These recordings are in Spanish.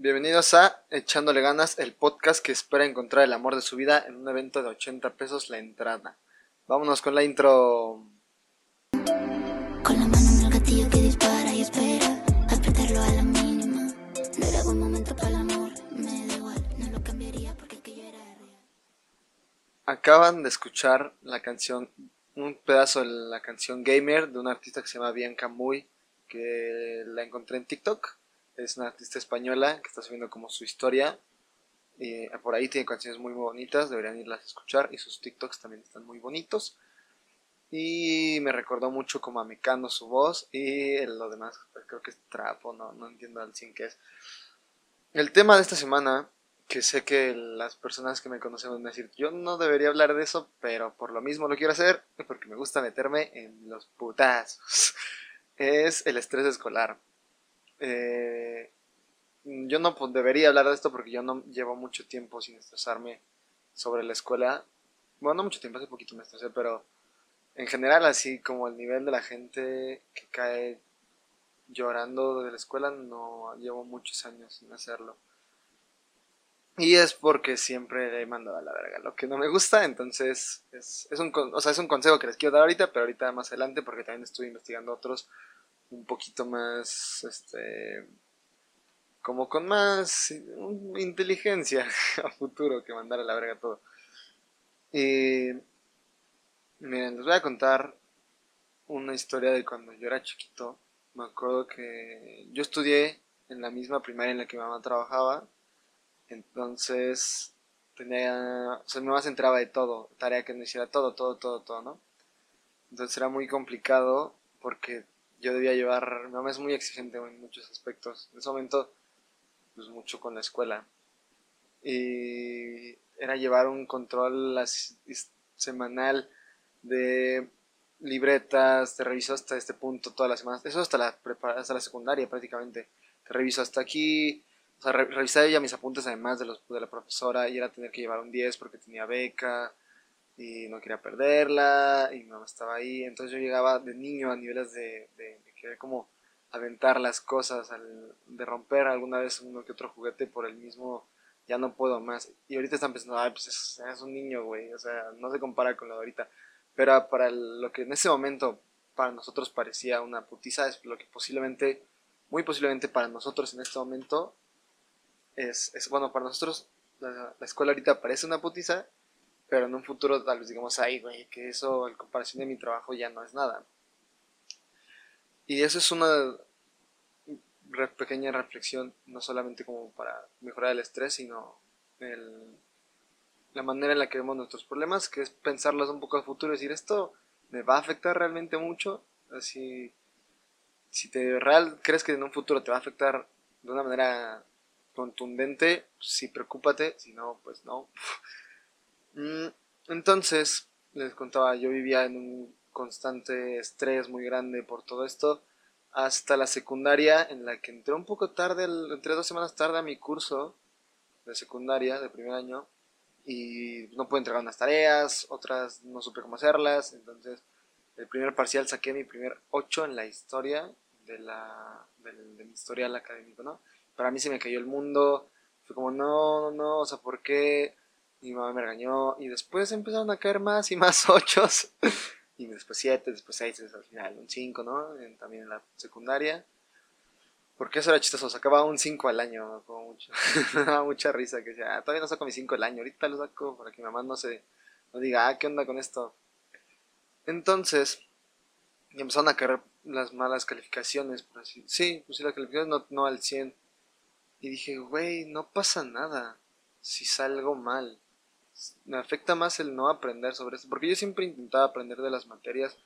Bienvenidos a Echándole Ganas, el podcast que espera encontrar el amor de su vida en un evento de 80 pesos la entrada. Vámonos con la intro. Con la mano en el gatillo que dispara y espera apretarlo a la mínima. No era buen momento para el amor, me da igual, no lo cambiaría porque el que yo era real. Acaban de escuchar la canción, un pedazo de la canción Gamer de una artista que se llama Bianca Muy, que la encontré en TikTok. Es una artista española que está subiendo como su historia. Y por ahí tiene canciones muy, muy bonitas, deberían irlas a escuchar. Y sus TikToks también están muy bonitos. Y me recordó mucho como a Mecano su voz. Y lo demás, pues, creo que es trapo, no, no entiendo al 100 qué es. El tema de esta semana, que sé que las personas que me conocen van a decir, yo no debería hablar de eso, pero por lo mismo lo quiero hacer, porque me gusta meterme en los putazos. Es el estrés escolar. Eh, yo no pues, debería hablar de esto porque yo no llevo mucho tiempo sin estresarme sobre la escuela. Bueno, no mucho tiempo, hace poquito me estresé, pero en general así como el nivel de la gente que cae llorando de la escuela, no llevo muchos años sin hacerlo. Y es porque siempre le he mandado a la verga lo que no me gusta, entonces es, es, un, o sea, es un consejo que les quiero dar ahorita, pero ahorita más adelante porque también estoy investigando otros un poquito más, este, como con más inteligencia a futuro que mandar a la verga todo. Y miren, les voy a contar una historia de cuando yo era chiquito. Me acuerdo que yo estudié en la misma primaria en la que mi mamá trabajaba. Entonces tenía, o sea, mi mamá se enteraba de todo, tarea que no hiciera todo, todo, todo, todo, ¿no? Entonces era muy complicado porque yo debía llevar, mi mamá es muy exigente en muchos aspectos. En ese momento, pues mucho con la escuela. Y era llevar un control semanal de libretas, te reviso hasta este punto todas las semanas, eso hasta la, hasta la secundaria prácticamente, te reviso hasta aquí, o sea, revisaba ella mis apuntes además de los de la profesora y era tener que llevar un 10 porque tenía beca y no quería perderla y mi mamá estaba ahí, entonces yo llegaba de niño a niveles de, de, querer como aventar las cosas, de romper alguna vez uno que otro juguete por el mismo ya no puedo más. Y ahorita están pensando, ay, pues es, un niño, güey, o sea, no se compara con lo de ahorita. Pero para lo que en ese momento para nosotros parecía una putiza, es lo que posiblemente, muy posiblemente para nosotros en este momento es, es bueno, para nosotros la, escuela ahorita parece una putiza, pero en un futuro tal vez digamos, ay, güey, que eso en comparación de mi trabajo ya no es nada. Y eso es una pequeña reflexión, no solamente como para mejorar el estrés, sino el, la manera en la que vemos nuestros problemas, que es pensarlos un poco al futuro y decir, esto me va a afectar realmente mucho. Así, si te real crees que en un futuro te va a afectar de una manera contundente, sí, preocúpate, si no, pues no. Mm, entonces, les contaba, yo vivía en un constante estrés muy grande por todo esto, hasta la secundaria, en la que entré un poco tarde, entré dos semanas tarde a mi curso de secundaria, de primer año, y no pude entregar unas tareas, otras no supe cómo hacerlas, entonces el primer parcial saqué mi primer 8 en la historia de, la, de, mi historial académico, ¿no? Para mí se me cayó el mundo, fue como, no, no, o sea, ¿por qué? Mi mamá me regañó y después empezaron a caer más y más 8 y después 7, después 6, al final un 5, ¿no? también en la secundaria. Porque eso era chistoso, sacaba un 5 al año, como mucho. me daba mucha risa que decía, ah, todavía no saco mi 5 al año, ahorita lo saco para que mi mamá no se no diga, ah, ¿qué onda con esto? Entonces, empezaron a caer las malas calificaciones, por así Sí, pues sí, las calificaciones no, no al 100. Y dije, güey, no pasa nada si salgo mal. Me afecta más el no aprender sobre esto, porque yo siempre intentaba aprender de las materias,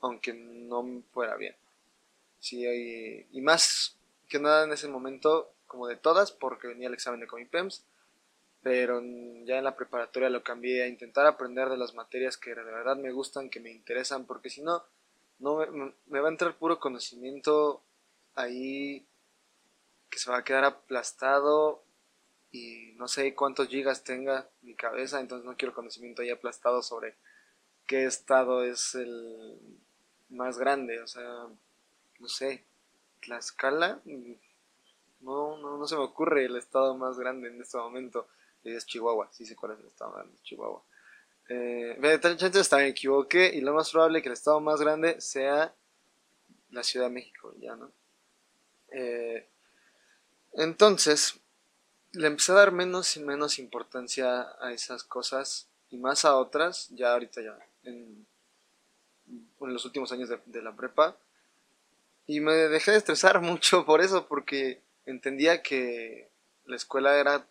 aunque no fuera bien. Sí, y más que nada en ese momento, como de todas, porque venía el examen de Comipems, pero ya en la preparatoria lo cambié a intentar aprender de las materias que de verdad me gustan, que me interesan, porque si no, no me, va a entrar puro conocimiento ahí que se va a quedar aplastado y no sé cuántos gigas tenga mi cabeza, entonces no quiero conocimiento ahí aplastado sobre qué estado es el más grande, o sea, no sé, la escala, no, no, no se me ocurre el estado más grande en este momento. Es Chihuahua, sí sé cuál es el estado más grande, Chihuahua. Eh, entonces también equivoqué y lo más probable que el estado más grande sea la Ciudad de México, ya, ¿no? Eh, entonces, le empecé a dar menos y menos importancia a esas cosas y más a otras, ya ahorita ya, en, los últimos años de, la prepa. Y me dejé de estresar mucho por eso, porque entendía que la escuela era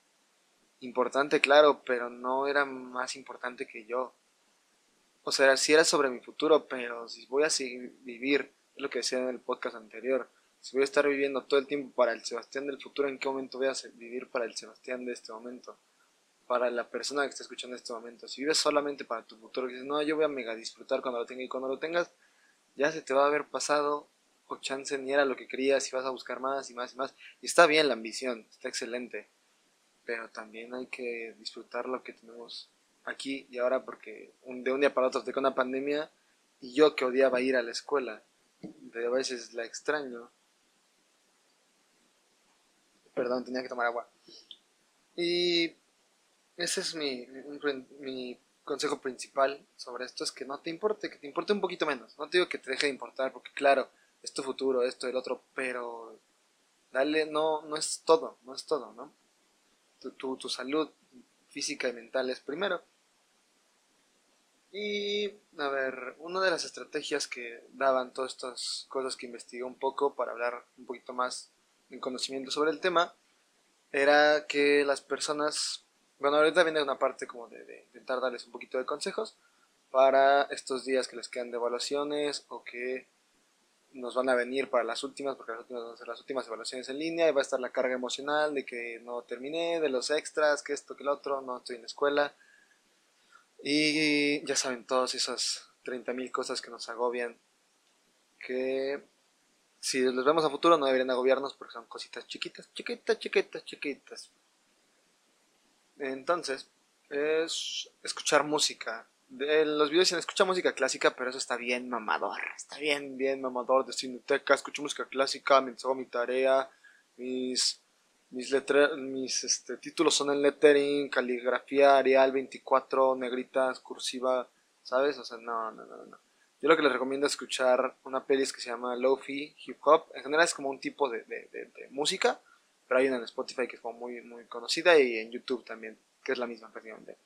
importante, claro, pero no era más importante que yo. O sea, sí era sobre mi futuro, pero si voy a seguir vivir, es lo que decía en el podcast anterior, si voy a estar viviendo todo el tiempo para el Sebastián del futuro, ¿en qué momento voy a vivir para el Sebastián de este momento? Para la persona que está escuchando en este momento. Si vives solamente para tu futuro, que dices, no, yo voy a mega disfrutar cuando lo tenga y cuando lo tengas, ya se te va a haber pasado o chance ni era lo que querías y vas a buscar más y más y más. Y está bien la ambición, está excelente pero también hay que disfrutar lo que tenemos aquí y ahora porque de un día para otro tengo una pandemia y yo que odiaba ir a la escuela, de a veces la extraño. Perdón, tenía que tomar agua. Y ese es mi, mi consejo principal sobre esto, es que no te importe, que te importe un poquito menos. No te digo que te deje de importar, porque claro, es tu futuro, esto, el otro, pero dale, no, no es todo, no es todo, ¿no? tu, tu, salud física y mental es primero. Y, a ver, una de las estrategias que daban todas estas cosas que investigué un poco para hablar un poquito más en conocimiento sobre el tema, era que las personas, bueno, ahorita viene una parte como de, de, intentar darles un poquito de consejos para estos días que les quedan de evaluaciones o que nos van a venir para las últimas, porque las últimas van a ser las últimas evaluaciones en línea y va a estar la carga emocional de que no terminé, de los extras, que esto, que lo otro, no estoy en la escuela. Y ya saben, todas esas 30.000 cosas que nos agobian, que si los vemos a futuro no deberían agobiarnos porque son cositas chiquitas, chiquitas, chiquitas, chiquitas. Entonces, es escuchar música, de los videos se escucha música clásica, pero eso está bien mamador. Está bien, bien mamador de cineteca. Escucho música clásica mientras hago mi tarea. Mis, mis, mis este, títulos son en lettering, caligrafía, Arial 24, negritas, cursiva. ¿Sabes? O sea, no, no, no, no. Yo lo que les recomiendo es escuchar una peli que se llama Lofi Hip Hop. En general es como un tipo de, música, pero hay una en Spotify que es muy, muy conocida y en YouTube también, que es la misma prácticamente.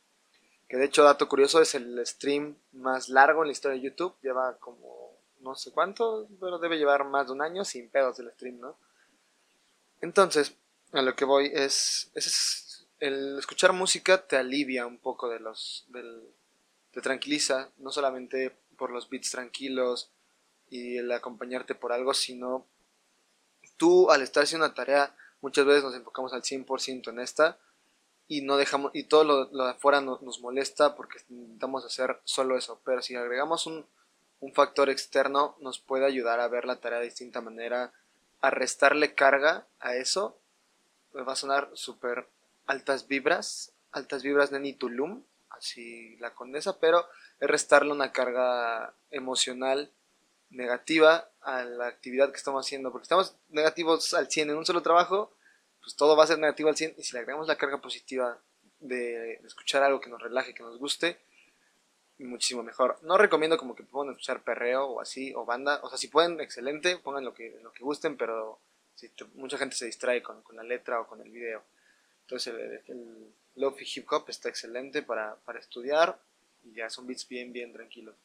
Que de hecho, dato curioso, es el stream más largo en la historia de YouTube. Lleva como no sé cuánto, pero debe llevar más de un año sin pedos del stream, ¿no? Entonces, a lo que voy es, es el escuchar música te alivia un poco de los, del, te tranquiliza, no solamente por los beats tranquilos y el acompañarte por algo, sino tú al estar haciendo una tarea, muchas veces nos enfocamos al 100% en esta y no dejamos y todo lo, de afuera nos molesta porque intentamos hacer solo eso pero si agregamos un, un, factor externo nos puede ayudar a ver la tarea de distinta manera a restarle carga a eso pues va a sonar súper altas vibras altas vibras de Nitulum así la condesa pero es restarle una carga emocional negativa a la actividad que estamos haciendo porque estamos negativos al 100 en un solo trabajo pues todo va a ser negativo al 100 y si le agregamos la carga positiva de, escuchar algo que nos relaje, que nos guste, muchísimo mejor. No recomiendo como que pongan escuchar perreo o así, o banda, o sea, si pueden, excelente, pongan lo que, lo que gusten, pero si mucha gente se distrae con, la letra o con el video. Entonces el Lofi Hip Hop está excelente para, para estudiar y ya son beats bien, bien tranquilos.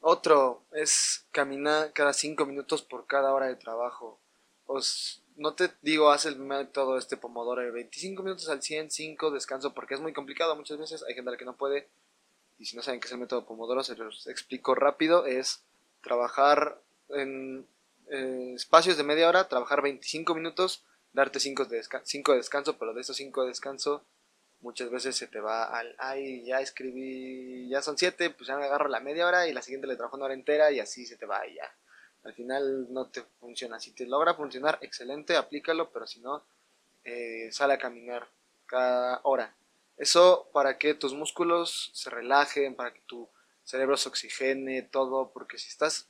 Otro es caminar cada 5 minutos por cada hora de trabajo. Os, no te digo, haz el método este Pomodoro de 25 minutos al 100, 5, descanso, porque es muy complicado muchas veces, hay gente a la que no puede, y si no saben qué es el método Pomodoro, se los explico rápido, es trabajar en eh, espacios de media hora, trabajar 25 minutos, darte 5 de, de descanso, pero de esos 5 de descanso muchas veces se te va al, ay, ya escribí, ya son 7, pues ya me agarro la media hora y la siguiente le trabajo una hora entera y así se te va y ya al final no te funciona. Si te logra funcionar, excelente, aplícalo, pero si no, eh, sale a caminar cada hora. Eso para que tus músculos se relajen, para que tu cerebro se oxigene, todo, porque si estás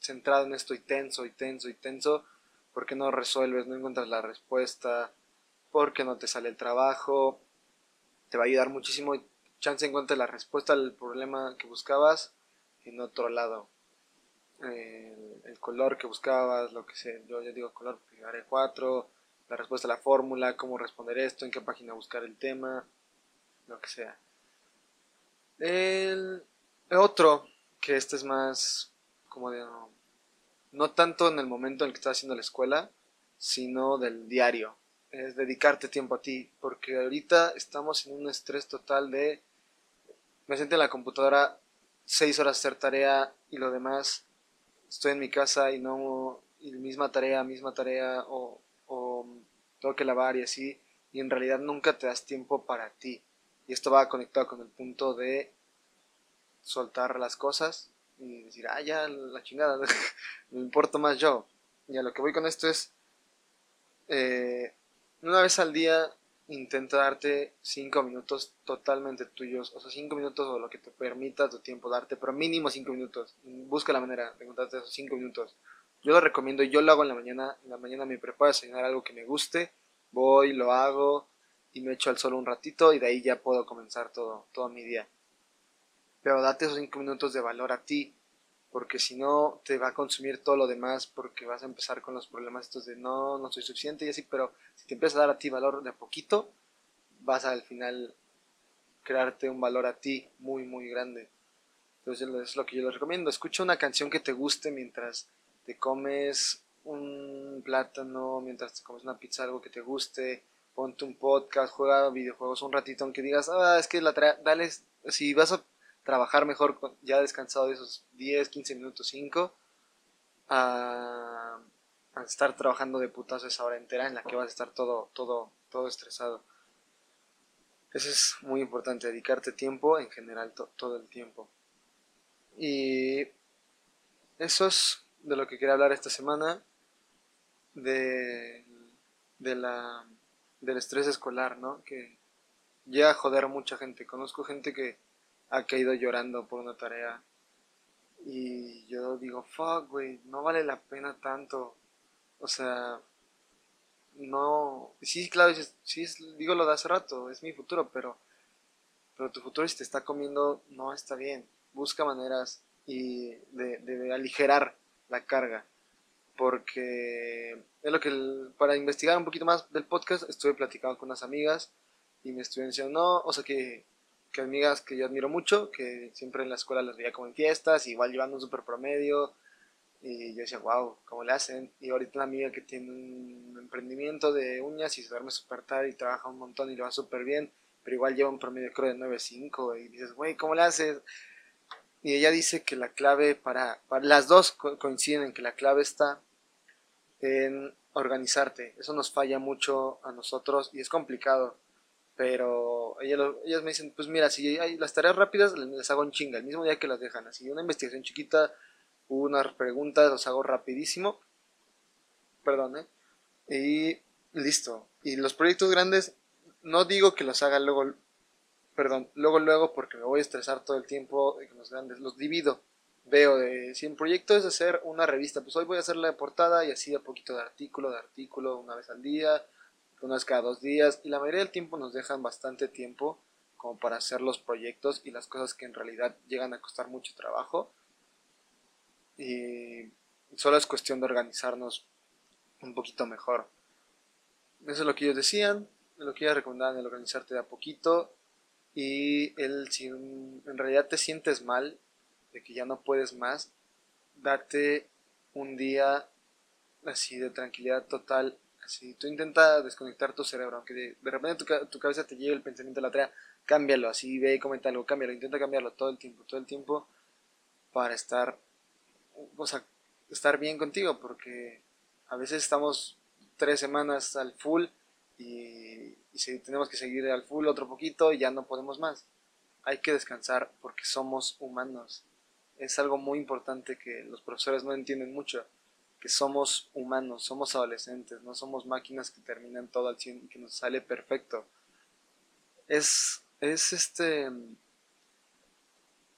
centrado en esto y tenso y tenso y tenso, por qué no resuelves, no encuentras la respuesta, por qué no te sale el trabajo. Te va a ayudar muchísimo. Chance encuentres la respuesta al problema que buscabas en otro lado. el color que buscabas, lo que sea. Yo ya digo color, haré 4, la respuesta a la fórmula, cómo responder esto, en qué página buscar el tema, lo que sea. El otro, que este es más como de no tanto en el momento en el que estás haciendo la escuela, sino del diario. Es dedicarte tiempo a ti, porque ahorita estamos en un estrés total de me siento en la computadora seis horas hacer tarea y lo demás estoy en mi casa y no y misma tarea, misma tarea o, o tengo que lavar y así y en realidad nunca te das tiempo para ti y esto va conectado con el punto de soltar las cosas y decir, ah, ya, la chingada, me importo más yo. Y a lo que voy con esto es, eh, una vez al día intenta darte 5 minutos totalmente tuyos, o sea, 5 minutos o lo que te permita tu tiempo darte, pero mínimo 5 minutos. Busca la manera de encontrarte esos 5 minutos. Yo lo recomiendo, yo lo hago en la mañana, en la mañana me preparo a desayunar algo que me guste, voy, lo hago y me echo al sol un ratito y de ahí ya puedo comenzar todo, todo mi día pero date esos 5 minutos de valor a ti, porque si no te va a consumir todo lo demás, porque vas a empezar con los problemas estos de no, no soy suficiente y así, pero si te empiezas a dar a ti valor de a poquito, vas al final crearte un valor a ti muy, muy grande. Entonces es lo que yo les recomiendo. Escucha una canción que te guste mientras te comes un plátano, mientras te comes una pizza, algo que te guste, ponte un podcast, juega videojuegos un ratito, aunque digas, ah, es que la dale, si vas a trabajar mejor ya descansado de esos 10, 15 minutos, 5, a, estar trabajando de putazo esa hora entera en la que vas a estar todo, todo, todo estresado. Eso es muy importante, dedicarte tiempo en general, todo el tiempo. Y eso es de lo que quería hablar esta semana, de, de la, del estrés escolar, ¿no? Que llega a joder a mucha gente. Conozco gente que ha caído llorando por una tarea. Y yo digo, fuck, güey, no vale la pena tanto. O sea, no. Sí, claro, sí, digo lo de hace rato, es mi futuro, pero, pero tu futuro si te está comiendo, no está bien. Busca maneras y de, de aligerar la carga. Porque es lo que, para investigar un poquito más del podcast, estuve platicando con unas amigas y me estuvieron diciendo, no, o sea que que amigas que yo admiro mucho, que siempre en la escuela las veía como en fiestas, igual llevando un super promedio, y yo decía, wow, ¿cómo le hacen? Y ahorita una amiga que tiene un emprendimiento de uñas y se duerme súper tarde y trabaja un montón y le va súper bien, pero igual lleva un promedio creo de 9.5 y dices, güey, ¿cómo le haces? Y ella dice que la clave para, para las dos coinciden en que la clave está en organizarte. Eso nos falla mucho a nosotros y es complicado pero ellas me dicen, pues mira, si hay las tareas rápidas les hago en chinga, el mismo día que las dejan, así una investigación chiquita, unas preguntas, los hago rapidísimo, perdón, ¿eh? y listo. Y los proyectos grandes, no digo que los haga luego, perdón, luego, luego, porque me voy a estresar todo el tiempo con los grandes, los divido. Veo de, si el proyecto es hacer una revista, pues hoy voy a hacer la portada y así a poquito de artículo, de artículo, una vez al día, unas cada dos días y la mayoría del tiempo nos dejan bastante tiempo como para hacer los proyectos y las cosas que en realidad llegan a costar mucho trabajo. Y solo es cuestión de organizarnos un poquito mejor. Eso es lo que ellos decían lo que ellos recomendaban el organizarte de a poquito. Y el si en realidad te sientes mal de que ya no puedes más date un día así de tranquilidad total si tú intentas desconectar tu cerebro, aunque de, repente tu, tu, cabeza te llegue el pensamiento de la tarea, cámbialo, así ve y comenta algo, cámbialo, intenta cambiarlo todo el tiempo, todo el tiempo para estar, o sea, estar bien contigo, porque a veces estamos tres semanas al full y, y si tenemos que seguir al full otro poquito y ya no podemos más. Hay que descansar porque somos humanos. Es algo muy importante que los profesores no entienden mucho que somos humanos, somos adolescentes, no somos máquinas que terminan todo al 100 y que nos sale perfecto. Es, es este,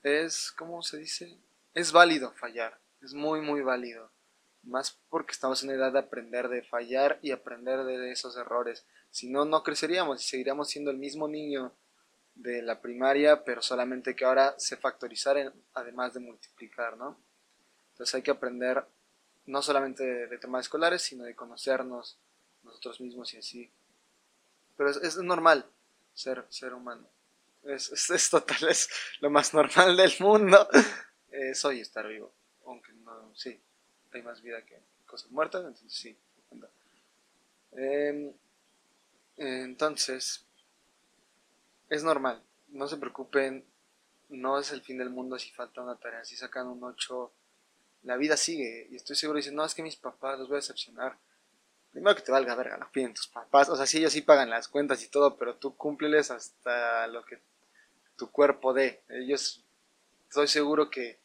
es, ¿cómo se dice? Es válido fallar, es muy, muy válido. más porque estamos en edad de aprender, de fallar y aprender de esos errores. Si no, no creceríamos y seguiríamos siendo el mismo niño de la primaria, pero solamente que ahora sé factorizar además de multiplicar, ¿no? Entonces hay que aprender no solamente de, temas escolares, sino de conocernos nosotros mismos y así. Pero es, normal ser, ser humano. Es, es, total, es lo más normal del mundo. soy estar vivo. Aunque no, sí, hay más vida que cosas muertas, entonces sí. Em, entonces, es normal, no se preocupen, no es el fin del mundo si falta una tarea, si sacan un 8, la vida sigue. Y estoy seguro, dicen, no, es que mis papás los voy a decepcionar. Primero que te valga verga, lo piden tus papás. O sea, sí, ellos sí pagan las cuentas y todo, pero tú cúmpleles hasta lo que tu cuerpo dé. Ellos, estoy seguro que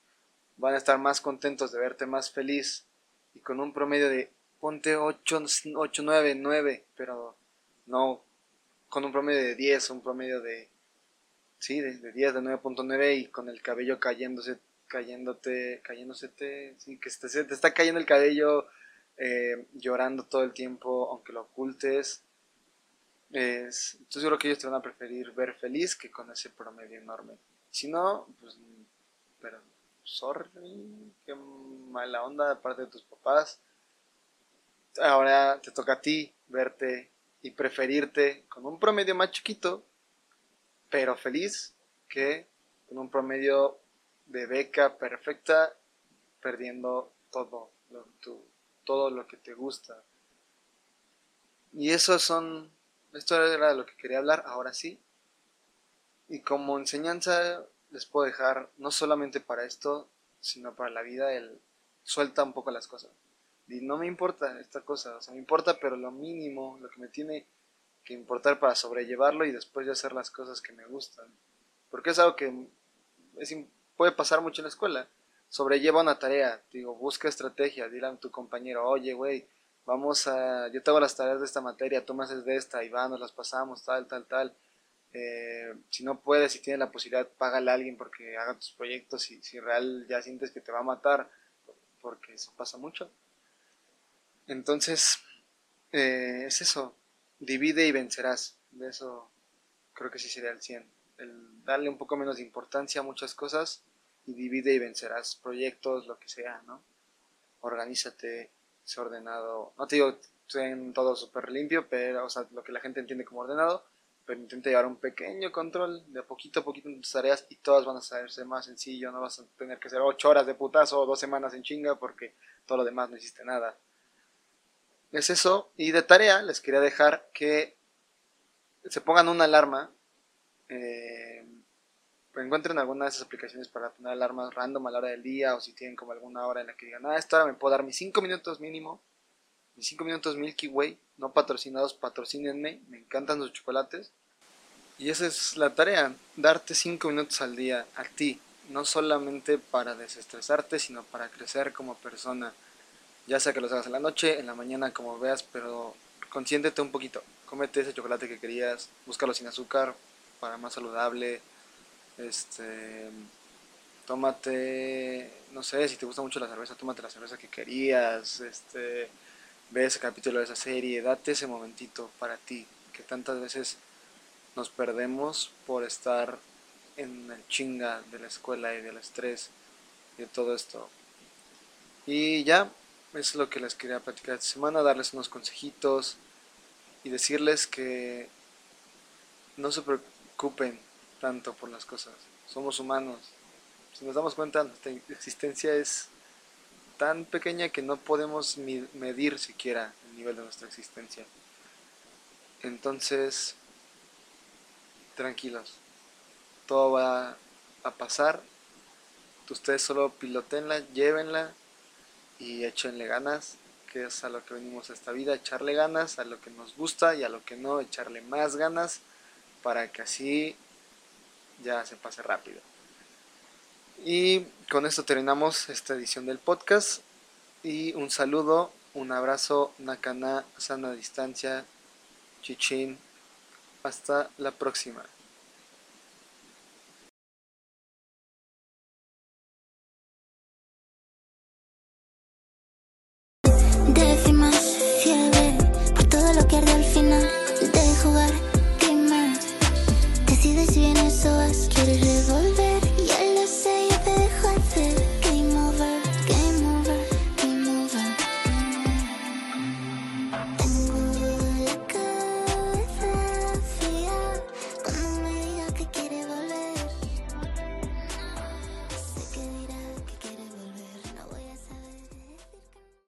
van a estar más contentos de verte más feliz y con un promedio de ponte 8, 8 9, 9, pero no con un promedio de 10, un promedio de sí, de, 10, de 9.9 y con el cabello cayéndose, cayéndote, cayéndose, sí, que te, te está cayendo el cabello eh, llorando todo el tiempo, aunque lo ocultes. Es, estoy seguro que ellos te van a preferir ver feliz que con ese promedio enorme. Si no, pues, pero sorry, qué mala onda de parte de tus papás. Ahora te toca a ti verte y preferirte con un promedio más chiquito, pero feliz, que con un promedio de beca perfecta, perdiendo todo lo, todo lo que te gusta. Y eso son, esto era lo que quería hablar, ahora sí. Y como enseñanza les puedo dejar, no solamente para esto, sino para la vida, el suelta un poco las cosas. Y no me importa esta cosa, o sea, me importa, pero lo mínimo, lo que me tiene que importar para sobrellevarlo y después de hacer las cosas que me gustan. Porque es algo que puede pasar mucho en la escuela. Sobrelleva una tarea, digo, busca estrategia, dile a tu compañero, oye, güey, vamos a, yo te hago las tareas de esta materia, tú me haces de esta y va, nos las pasamos, tal, tal, tal. Eh, si no puedes, si tienes la posibilidad, págale a alguien porque haga tus proyectos y si real ya sientes que te va a matar, porque eso pasa mucho. Entonces, eh, es eso, divide y vencerás. De eso creo que sí sería el 100. El darle un poco menos de importancia a muchas cosas y divide y vencerás proyectos, lo que sea, ¿no? Organízate, sé ordenado. No te digo, en todo súper limpio, pero, o sea, lo que la gente entiende como ordenado, pero intenta llevar un pequeño control de poquito a poquito en tus tareas y todas van a saberse más sencillo, no vas a tener que hacer ocho horas de putazo o dos semanas en chinga porque todo lo demás no hiciste nada. Es eso, y de tarea les quería dejar que se pongan una alarma, eh, encuentren alguna de esas aplicaciones para poner alarmas random a la hora del día o si tienen como alguna hora en la que digan, ah, esta hora me puedo dar mis cinco minutos mínimo mis 5 minutos Milky Way, no patrocinados, patrocínenme, me encantan los chocolates. Y esa es la tarea, darte 5 minutos al día a ti, no solamente para desestresarte, sino para crecer como persona. Ya sea que los hagas en la noche, en la mañana, como veas, pero consiéntete un poquito. Cómete ese chocolate que querías, búscalo sin azúcar, para más saludable. Este, tómate, no sé, si te gusta mucho la cerveza, tómate la cerveza que querías. Este, ve ese capítulo de esa serie, date ese momentito para ti, que tantas veces nos perdemos por estar en el chinga de la escuela y del estrés y de todo esto. Y ya, es lo que les quería platicar esta semana, darles unos consejitos y decirles que no se preocupen tanto por las cosas. Somos humanos. Si nos damos cuenta, nuestra existencia es tan pequeña que no podemos medir siquiera el nivel de nuestra existencia. Entonces, tranquilos, todo va a pasar. Ustedes solo pilotenla, llévenla y échenle ganas, que es a lo que venimos a esta vida, echarle ganas a lo que nos gusta y a lo que no, echarle más ganas para que así ya se pase rápido. Y con esto terminamos esta edición del podcast. Y un saludo, un abrazo, Nakana, sana distancia, chichín. Hasta la próxima.